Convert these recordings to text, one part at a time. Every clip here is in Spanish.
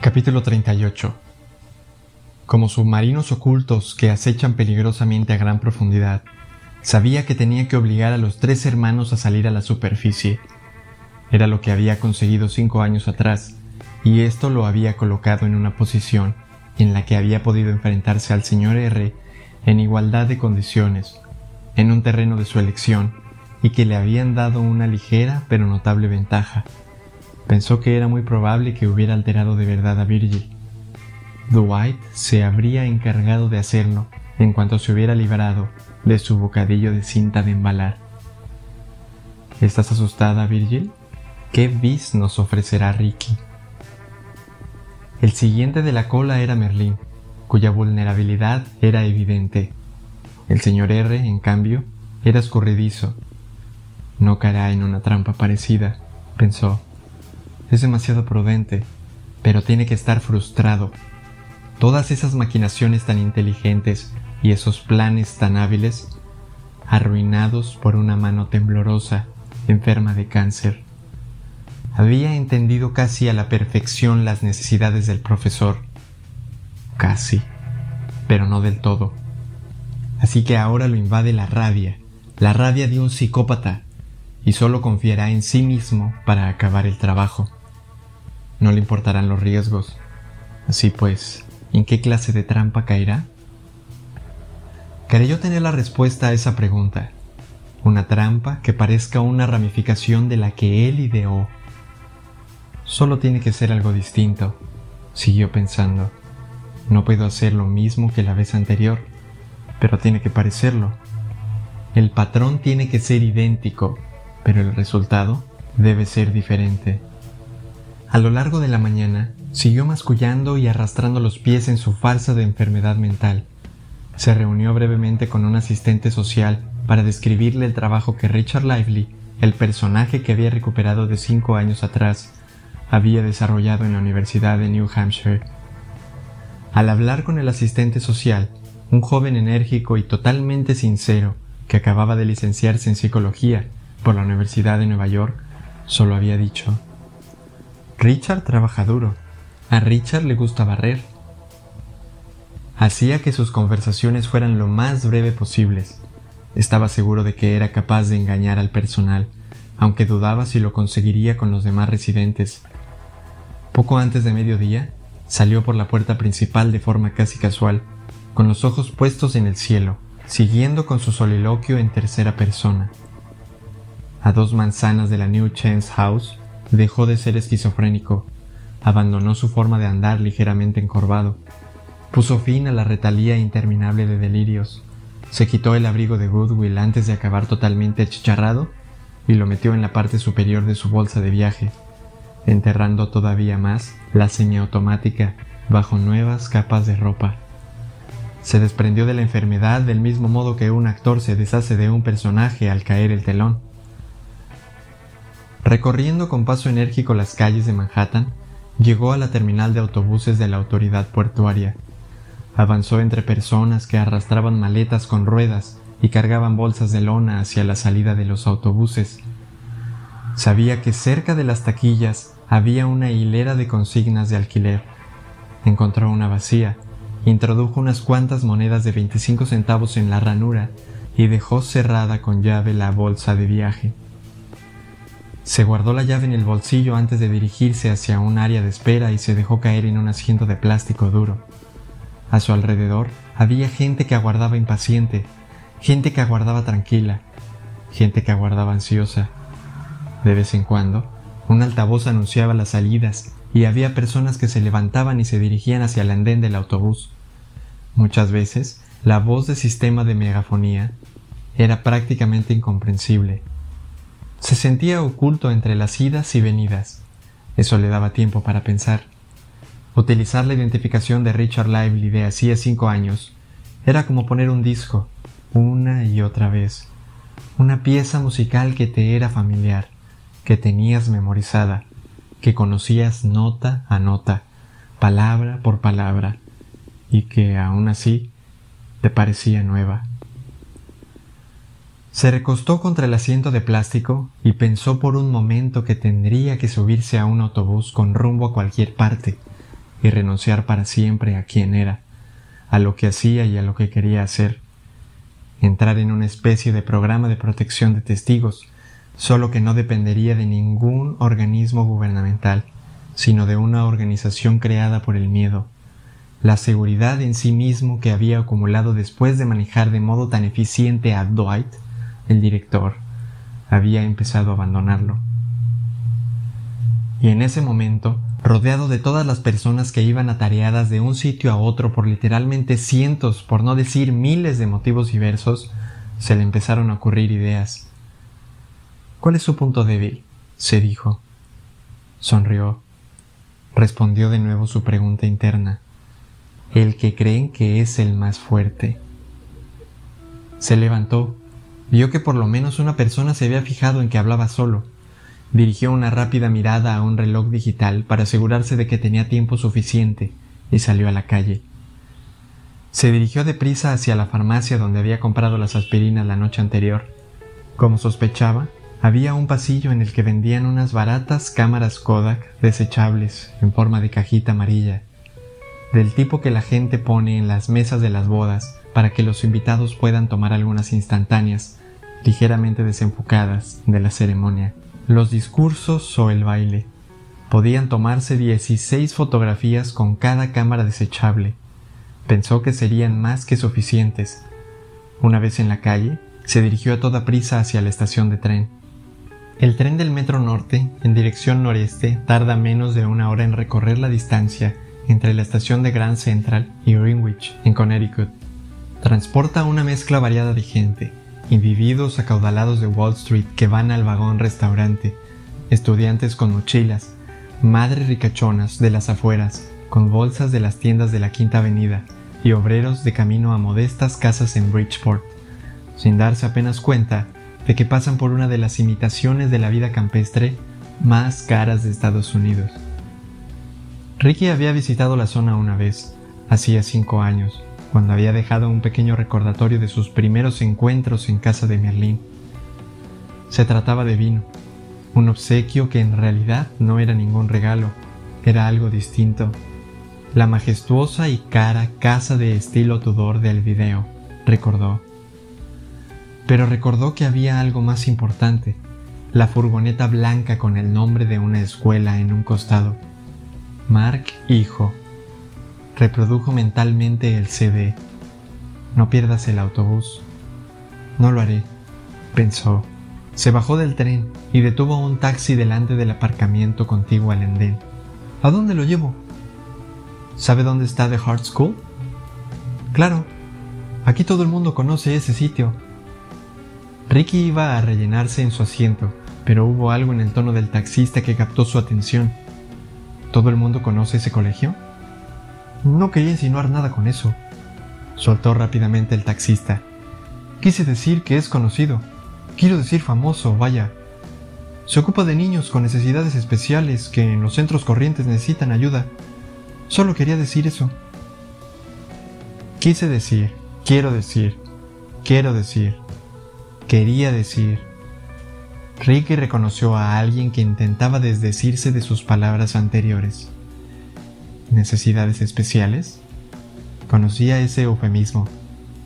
Capítulo 38 Como submarinos ocultos que acechan peligrosamente a gran profundidad, sabía que tenía que obligar a los tres hermanos a salir a la superficie. Era lo que había conseguido cinco años atrás, y esto lo había colocado en una posición en la que había podido enfrentarse al señor R en igualdad de condiciones, en un terreno de su elección, y que le habían dado una ligera pero notable ventaja. Pensó que era muy probable que hubiera alterado de verdad a Virgil. Dwight se habría encargado de hacerlo en cuanto se hubiera librado de su bocadillo de cinta de embalar. ¿Estás asustada, Virgil? ¿Qué bis nos ofrecerá Ricky? El siguiente de la cola era Merlín, cuya vulnerabilidad era evidente. El señor R, en cambio, era escurridizo. No caerá en una trampa parecida, pensó. Es demasiado prudente, pero tiene que estar frustrado. Todas esas maquinaciones tan inteligentes y esos planes tan hábiles, arruinados por una mano temblorosa, enferma de cáncer. Había entendido casi a la perfección las necesidades del profesor. Casi, pero no del todo. Así que ahora lo invade la rabia, la rabia de un psicópata, y solo confiará en sí mismo para acabar el trabajo. No le importarán los riesgos. Así pues, ¿en qué clase de trampa caerá? Creyó tener la respuesta a esa pregunta. Una trampa que parezca una ramificación de la que él ideó. Solo tiene que ser algo distinto, siguió pensando. No puedo hacer lo mismo que la vez anterior, pero tiene que parecerlo. El patrón tiene que ser idéntico, pero el resultado debe ser diferente. A lo largo de la mañana, siguió mascullando y arrastrando los pies en su farsa de enfermedad mental. Se reunió brevemente con un asistente social para describirle el trabajo que Richard Lively, el personaje que había recuperado de cinco años atrás, había desarrollado en la Universidad de New Hampshire. Al hablar con el asistente social, un joven enérgico y totalmente sincero que acababa de licenciarse en psicología por la Universidad de Nueva York, solo había dicho Richard trabaja duro. A Richard le gusta barrer. Hacía que sus conversaciones fueran lo más breve posibles. Estaba seguro de que era capaz de engañar al personal, aunque dudaba si lo conseguiría con los demás residentes. Poco antes de mediodía, salió por la puerta principal de forma casi casual, con los ojos puestos en el cielo, siguiendo con su soliloquio en tercera persona. A dos manzanas de la New Chance House, Dejó de ser esquizofrénico, abandonó su forma de andar ligeramente encorvado, puso fin a la retalía interminable de delirios, se quitó el abrigo de Goodwill antes de acabar totalmente achicharrado y lo metió en la parte superior de su bolsa de viaje, enterrando todavía más la semiautomática bajo nuevas capas de ropa. Se desprendió de la enfermedad del mismo modo que un actor se deshace de un personaje al caer el telón. Recorriendo con paso enérgico las calles de Manhattan, llegó a la terminal de autobuses de la autoridad portuaria. Avanzó entre personas que arrastraban maletas con ruedas y cargaban bolsas de lona hacia la salida de los autobuses. Sabía que cerca de las taquillas había una hilera de consignas de alquiler. Encontró una vacía, introdujo unas cuantas monedas de 25 centavos en la ranura y dejó cerrada con llave la bolsa de viaje. Se guardó la llave en el bolsillo antes de dirigirse hacia un área de espera y se dejó caer en un asiento de plástico duro. A su alrededor había gente que aguardaba impaciente, gente que aguardaba tranquila, gente que aguardaba ansiosa. De vez en cuando, un altavoz anunciaba las salidas y había personas que se levantaban y se dirigían hacia el andén del autobús. Muchas veces, la voz de sistema de megafonía era prácticamente incomprensible se sentía oculto entre las idas y venidas. Eso le daba tiempo para pensar. Utilizar la identificación de Richard Lively de hacía cinco años era como poner un disco, una y otra vez. Una pieza musical que te era familiar, que tenías memorizada, que conocías nota a nota, palabra por palabra, y que aún así te parecía nueva. Se recostó contra el asiento de plástico y pensó por un momento que tendría que subirse a un autobús con rumbo a cualquier parte, y renunciar para siempre a quien era, a lo que hacía y a lo que quería hacer. Entrar en una especie de programa de protección de testigos, solo que no dependería de ningún organismo gubernamental, sino de una organización creada por el miedo, la seguridad en sí mismo que había acumulado después de manejar de modo tan eficiente a Dwight, el director, había empezado a abandonarlo. Y en ese momento, rodeado de todas las personas que iban atareadas de un sitio a otro por literalmente cientos, por no decir miles de motivos diversos, se le empezaron a ocurrir ideas. ¿Cuál es su punto débil? se dijo. Sonrió. Respondió de nuevo su pregunta interna. El que creen que es el más fuerte. Se levantó, vio que por lo menos una persona se había fijado en que hablaba solo. Dirigió una rápida mirada a un reloj digital para asegurarse de que tenía tiempo suficiente y salió a la calle. Se dirigió deprisa hacia la farmacia donde había comprado las aspirinas la noche anterior. Como sospechaba, había un pasillo en el que vendían unas baratas cámaras Kodak desechables en forma de cajita amarilla, del tipo que la gente pone en las mesas de las bodas para que los invitados puedan tomar algunas instantáneas, ligeramente desenfocadas, de la ceremonia. Los discursos o el baile. Podían tomarse 16 fotografías con cada cámara desechable. Pensó que serían más que suficientes. Una vez en la calle, se dirigió a toda prisa hacia la estación de tren. El tren del Metro Norte, en dirección noreste, tarda menos de una hora en recorrer la distancia entre la estación de Grand Central y Greenwich, en Connecticut. Transporta una mezcla variada de gente, individuos acaudalados de Wall Street que van al vagón restaurante, estudiantes con mochilas, madres ricachonas de las afueras, con bolsas de las tiendas de la Quinta Avenida, y obreros de camino a modestas casas en Bridgeport. Sin darse apenas cuenta, de que pasan por una de las imitaciones de la vida campestre más caras de Estados Unidos. Ricky había visitado la zona una vez, hacía cinco años, cuando había dejado un pequeño recordatorio de sus primeros encuentros en casa de Merlín. Se trataba de vino, un obsequio que en realidad no era ningún regalo, era algo distinto. La majestuosa y cara casa de estilo Tudor del video, recordó pero recordó que había algo más importante, la furgoneta blanca con el nombre de una escuela en un costado. Mark Hijo. Reprodujo mentalmente el CD. No pierdas el autobús. No lo haré, pensó. Se bajó del tren y detuvo un taxi delante del aparcamiento contiguo al andén. ¿A dónde lo llevo? ¿Sabe dónde está The Heart School? Claro, aquí todo el mundo conoce ese sitio. Ricky iba a rellenarse en su asiento, pero hubo algo en el tono del taxista que captó su atención. ¿Todo el mundo conoce ese colegio? No quería insinuar nada con eso, soltó rápidamente el taxista. Quise decir que es conocido. Quiero decir famoso, vaya. Se ocupa de niños con necesidades especiales que en los centros corrientes necesitan ayuda. Solo quería decir eso. Quise decir, quiero decir, quiero decir quería decir. Ricky reconoció a alguien que intentaba desdecirse de sus palabras anteriores. ¿Necesidades especiales? Conocía ese eufemismo,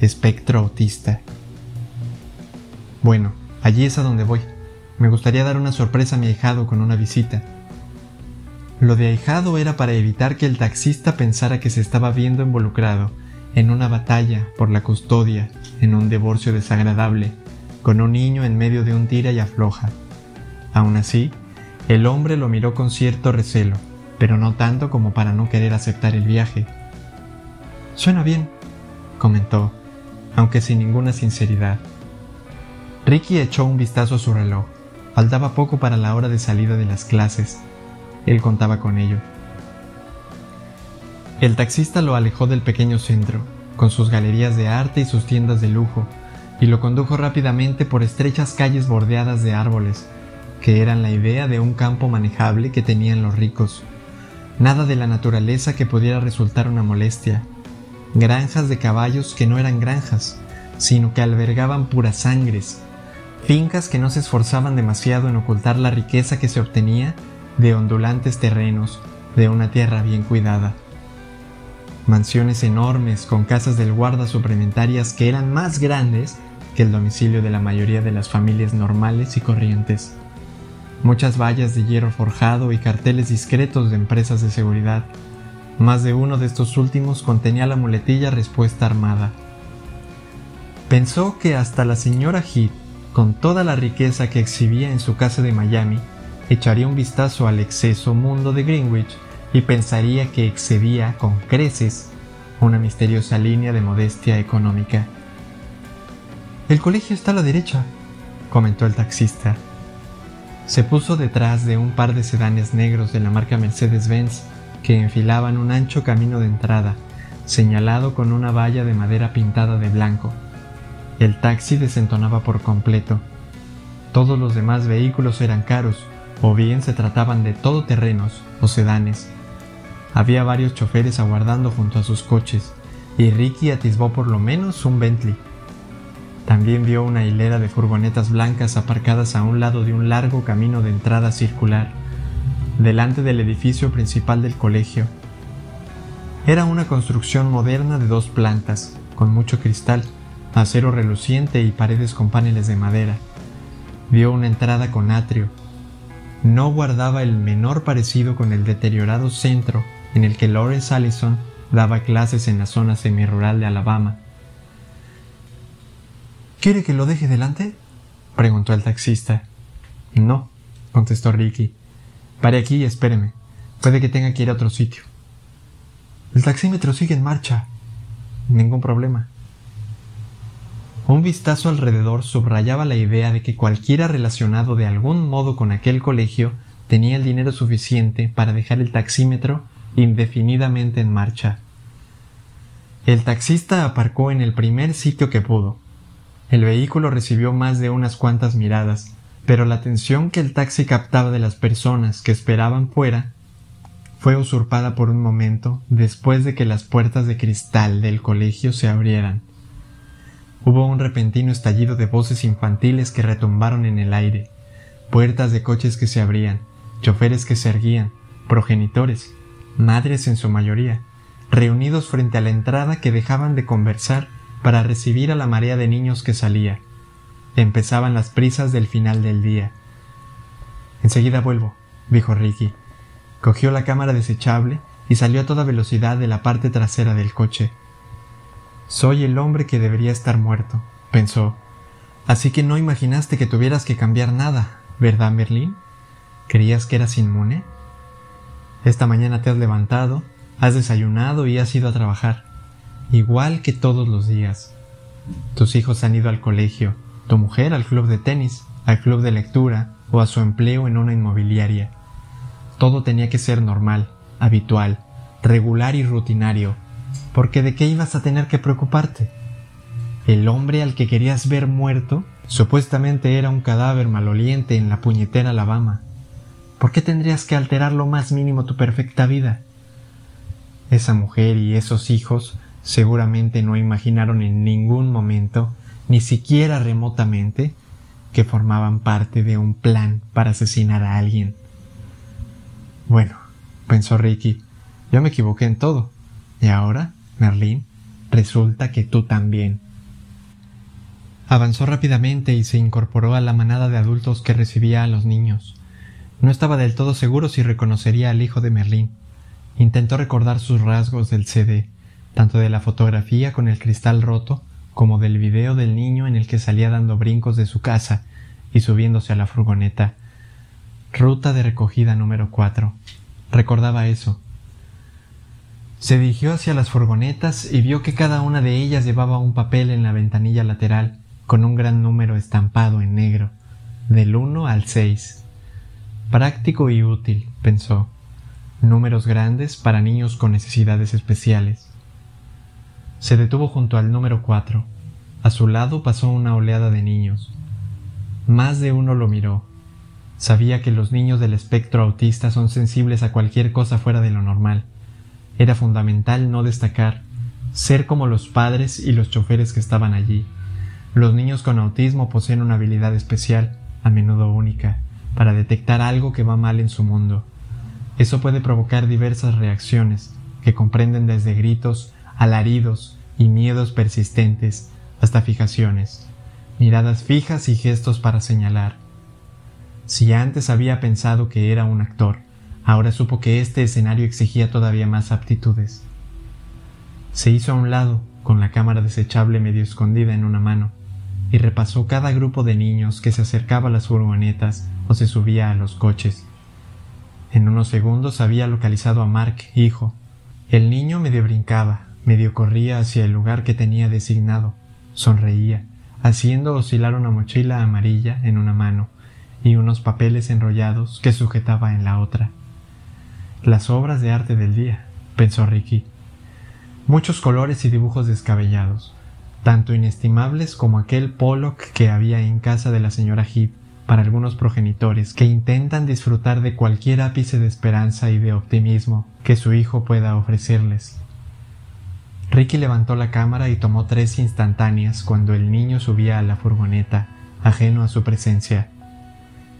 espectro autista. Bueno, allí es a donde voy. Me gustaría dar una sorpresa a mi ahijado con una visita. Lo de ahijado era para evitar que el taxista pensara que se estaba viendo involucrado en una batalla por la custodia, en un divorcio desagradable con un niño en medio de un tira y afloja. Aún así, el hombre lo miró con cierto recelo, pero no tanto como para no querer aceptar el viaje. Suena bien, comentó, aunque sin ninguna sinceridad. Ricky echó un vistazo a su reloj. Faltaba poco para la hora de salida de las clases. Él contaba con ello. El taxista lo alejó del pequeño centro, con sus galerías de arte y sus tiendas de lujo, y lo condujo rápidamente por estrechas calles bordeadas de árboles, que eran la idea de un campo manejable que tenían los ricos. Nada de la naturaleza que pudiera resultar una molestia. Granjas de caballos que no eran granjas, sino que albergaban puras sangres. Fincas que no se esforzaban demasiado en ocultar la riqueza que se obtenía de ondulantes terrenos, de una tierra bien cuidada. mansiones enormes con casas del guarda suplementarias que eran más grandes que el domicilio de la mayoría de las familias normales y corrientes. Muchas vallas de hierro forjado y carteles discretos de empresas de seguridad. Más de uno de estos últimos contenía la muletilla respuesta armada. Pensó que hasta la señora Heath, con toda la riqueza que exhibía en su casa de Miami, echaría un vistazo al exceso mundo de Greenwich y pensaría que excedía con creces una misteriosa línea de modestia económica. El colegio está a la derecha, comentó el taxista. Se puso detrás de un par de sedanes negros de la marca Mercedes-Benz que enfilaban un ancho camino de entrada, señalado con una valla de madera pintada de blanco. El taxi desentonaba por completo. Todos los demás vehículos eran caros, o bien se trataban de todoterrenos o sedanes. Había varios choferes aguardando junto a sus coches, y Ricky atisbó por lo menos un Bentley. También vio una hilera de furgonetas blancas aparcadas a un lado de un largo camino de entrada circular, delante del edificio principal del colegio. Era una construcción moderna de dos plantas, con mucho cristal, acero reluciente y paredes con paneles de madera. Vio una entrada con atrio. No guardaba el menor parecido con el deteriorado centro en el que Lawrence Allison daba clases en la zona semirural de Alabama. ¿Quiere que lo deje delante? preguntó el taxista. No, contestó Ricky. Pare aquí y espéreme. Puede que tenga que ir a otro sitio. El taxímetro sigue en marcha. Ningún problema. Un vistazo alrededor subrayaba la idea de que cualquiera relacionado de algún modo con aquel colegio tenía el dinero suficiente para dejar el taxímetro indefinidamente en marcha. El taxista aparcó en el primer sitio que pudo. El vehículo recibió más de unas cuantas miradas, pero la atención que el taxi captaba de las personas que esperaban fuera fue usurpada por un momento después de que las puertas de cristal del colegio se abrieran. Hubo un repentino estallido de voces infantiles que retumbaron en el aire, puertas de coches que se abrían, choferes que se erguían, progenitores, madres en su mayoría, reunidos frente a la entrada que dejaban de conversar para recibir a la marea de niños que salía. Empezaban las prisas del final del día. Enseguida vuelvo, dijo Ricky. Cogió la cámara desechable y salió a toda velocidad de la parte trasera del coche. Soy el hombre que debería estar muerto, pensó. Así que no imaginaste que tuvieras que cambiar nada, ¿verdad, Merlín? ¿Creías que eras inmune? Esta mañana te has levantado, has desayunado y has ido a trabajar, igual que todos los días. Tus hijos han ido al colegio, tu mujer al club de tenis, al club de lectura o a su empleo en una inmobiliaria. Todo tenía que ser normal, habitual, regular y rutinario, porque de qué ibas a tener que preocuparte. El hombre al que querías ver muerto supuestamente era un cadáver maloliente en la puñetera Alabama. ¿Por qué tendrías que alterar lo más mínimo tu perfecta vida? Esa mujer y esos hijos seguramente no imaginaron en ningún momento, ni siquiera remotamente, que formaban parte de un plan para asesinar a alguien. Bueno, pensó Ricky, yo me equivoqué en todo. Y ahora, Merlín, resulta que tú también. Avanzó rápidamente y se incorporó a la manada de adultos que recibía a los niños. No estaba del todo seguro si reconocería al hijo de Merlín. Intentó recordar sus rasgos del CD, tanto de la fotografía con el cristal roto como del video del niño en el que salía dando brincos de su casa y subiéndose a la furgoneta. Ruta de recogida número 4. Recordaba eso. Se dirigió hacia las furgonetas y vio que cada una de ellas llevaba un papel en la ventanilla lateral con un gran número estampado en negro, del 1 al 6. Práctico y útil, pensó. Números grandes para niños con necesidades especiales. Se detuvo junto al número cuatro. A su lado pasó una oleada de niños. Más de uno lo miró. Sabía que los niños del espectro autista son sensibles a cualquier cosa fuera de lo normal. Era fundamental no destacar, ser como los padres y los choferes que estaban allí. Los niños con autismo poseen una habilidad especial, a menudo única, para detectar algo que va mal en su mundo. Eso puede provocar diversas reacciones, que comprenden desde gritos, alaridos y miedos persistentes hasta fijaciones, miradas fijas y gestos para señalar. Si antes había pensado que era un actor, ahora supo que este escenario exigía todavía más aptitudes. Se hizo a un lado, con la cámara desechable medio escondida en una mano, y repasó cada grupo de niños que se acercaba a las furgonetas o se subía a los coches. En unos segundos había localizado a Mark, hijo. El niño medio brincaba, medio corría hacia el lugar que tenía designado, sonreía, haciendo oscilar una mochila amarilla en una mano y unos papeles enrollados que sujetaba en la otra. Las obras de arte del día, pensó Ricky. Muchos colores y dibujos descabellados, tanto inestimables como aquel Pollock que había en casa de la señora Heath para algunos progenitores que intentan disfrutar de cualquier ápice de esperanza y de optimismo que su hijo pueda ofrecerles. Ricky levantó la cámara y tomó tres instantáneas cuando el niño subía a la furgoneta, ajeno a su presencia.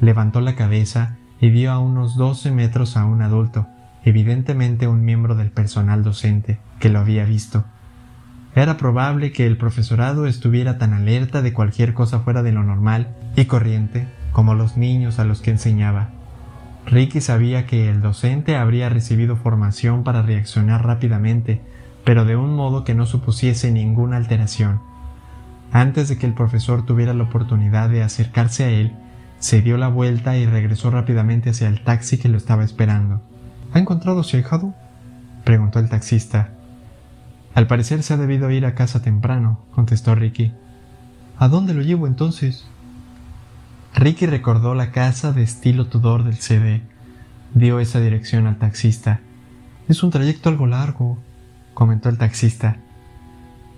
Levantó la cabeza y vio a unos doce metros a un adulto, evidentemente un miembro del personal docente, que lo había visto. Era probable que el profesorado estuviera tan alerta de cualquier cosa fuera de lo normal y corriente como los niños a los que enseñaba. Ricky sabía que el docente habría recibido formación para reaccionar rápidamente pero de un modo que no supusiese ninguna alteración. Antes de que el profesor tuviera la oportunidad de acercarse a él, se dio la vuelta y regresó rápidamente hacia el taxi que lo estaba esperando. ¿Ha encontrado su preguntó el taxista. Al parecer se ha debido ir a casa temprano, contestó Ricky. ¿A dónde lo llevo entonces? Ricky recordó la casa de estilo Tudor del CD. Dio esa dirección al taxista. Es un trayecto algo largo, comentó el taxista.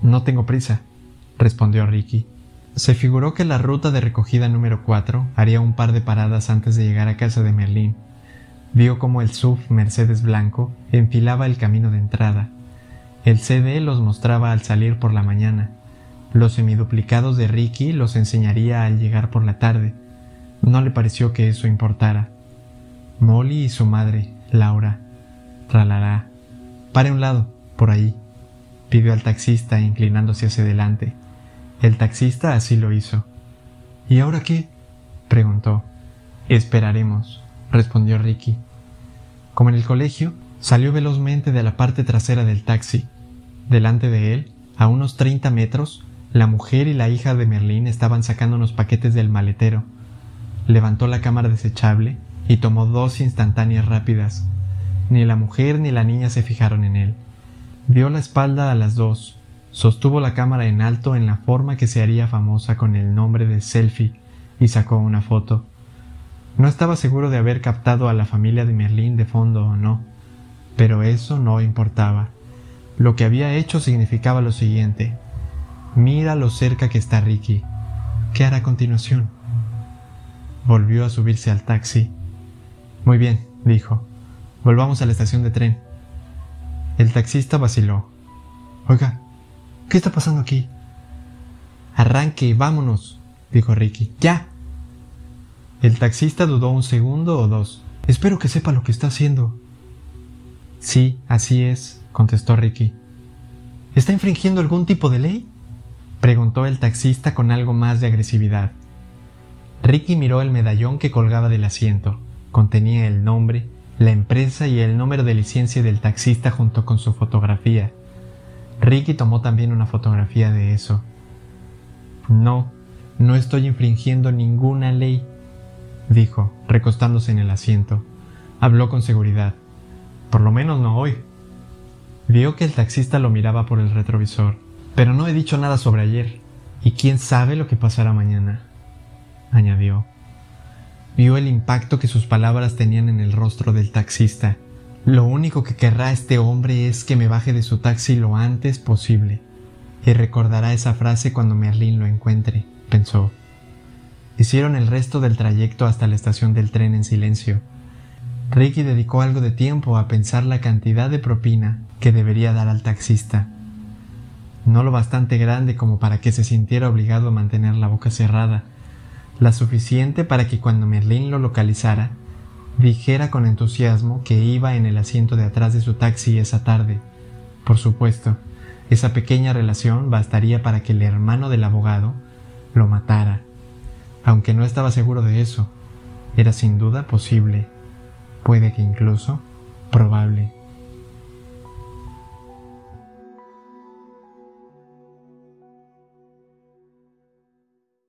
No tengo prisa, respondió Ricky. Se figuró que la ruta de recogida número 4 haría un par de paradas antes de llegar a casa de Merlín. Vio como el SUV Mercedes blanco enfilaba el camino de entrada. El CD los mostraba al salir por la mañana. Los semiduplicados de Ricky los enseñaría al llegar por la tarde. No le pareció que eso importara. Molly y su madre, Laura. Tralará. Pare un lado, por ahí, pidió al taxista inclinándose hacia adelante. El taxista así lo hizo. ¿Y ahora qué? preguntó. Esperaremos, respondió Ricky. Como en el colegio, salió velozmente de la parte trasera del taxi. Delante de él, a unos treinta metros, la mujer y la hija de Merlín estaban sacando unos paquetes del maletero. Levantó la cámara desechable y tomó dos instantáneas rápidas. Ni la mujer ni la niña se fijaron en él. Dio la espalda a las dos, sostuvo la cámara en alto en la forma que se haría famosa con el nombre de selfie y sacó una foto. No estaba seguro de haber captado a la familia de Merlín de fondo o no, pero eso no importaba. Lo que había hecho significaba lo siguiente. Mira lo cerca que está Ricky. ¿Qué hará a continuación? Volvió a subirse al taxi. Muy bien, dijo. Volvamos a la estación de tren. El taxista vaciló. Oiga, ¿qué está pasando aquí? Arranque, vámonos, dijo Ricky. Ya. El taxista dudó un segundo o dos. Espero que sepa lo que está haciendo. Sí, así es, contestó Ricky. ¿Está infringiendo algún tipo de ley? preguntó el taxista con algo más de agresividad. Ricky miró el medallón que colgaba del asiento. Contenía el nombre, la empresa y el número de licencia del taxista junto con su fotografía. Ricky tomó también una fotografía de eso. No, no estoy infringiendo ninguna ley, dijo, recostándose en el asiento. Habló con seguridad. Por lo menos no hoy. Vio que el taxista lo miraba por el retrovisor. Pero no he dicho nada sobre ayer. Y quién sabe lo que pasará mañana, añadió. Vio el impacto que sus palabras tenían en el rostro del taxista. Lo único que querrá este hombre es que me baje de su taxi lo antes posible. Y recordará esa frase cuando Merlín lo encuentre, pensó. Hicieron el resto del trayecto hasta la estación del tren en silencio. Ricky dedicó algo de tiempo a pensar la cantidad de propina que debería dar al taxista. No lo bastante grande como para que se sintiera obligado a mantener la boca cerrada, la suficiente para que cuando Merlín lo localizara, dijera con entusiasmo que iba en el asiento de atrás de su taxi esa tarde. Por supuesto, esa pequeña relación bastaría para que el hermano del abogado lo matara. Aunque no estaba seguro de eso, era sin duda posible, puede que incluso probable.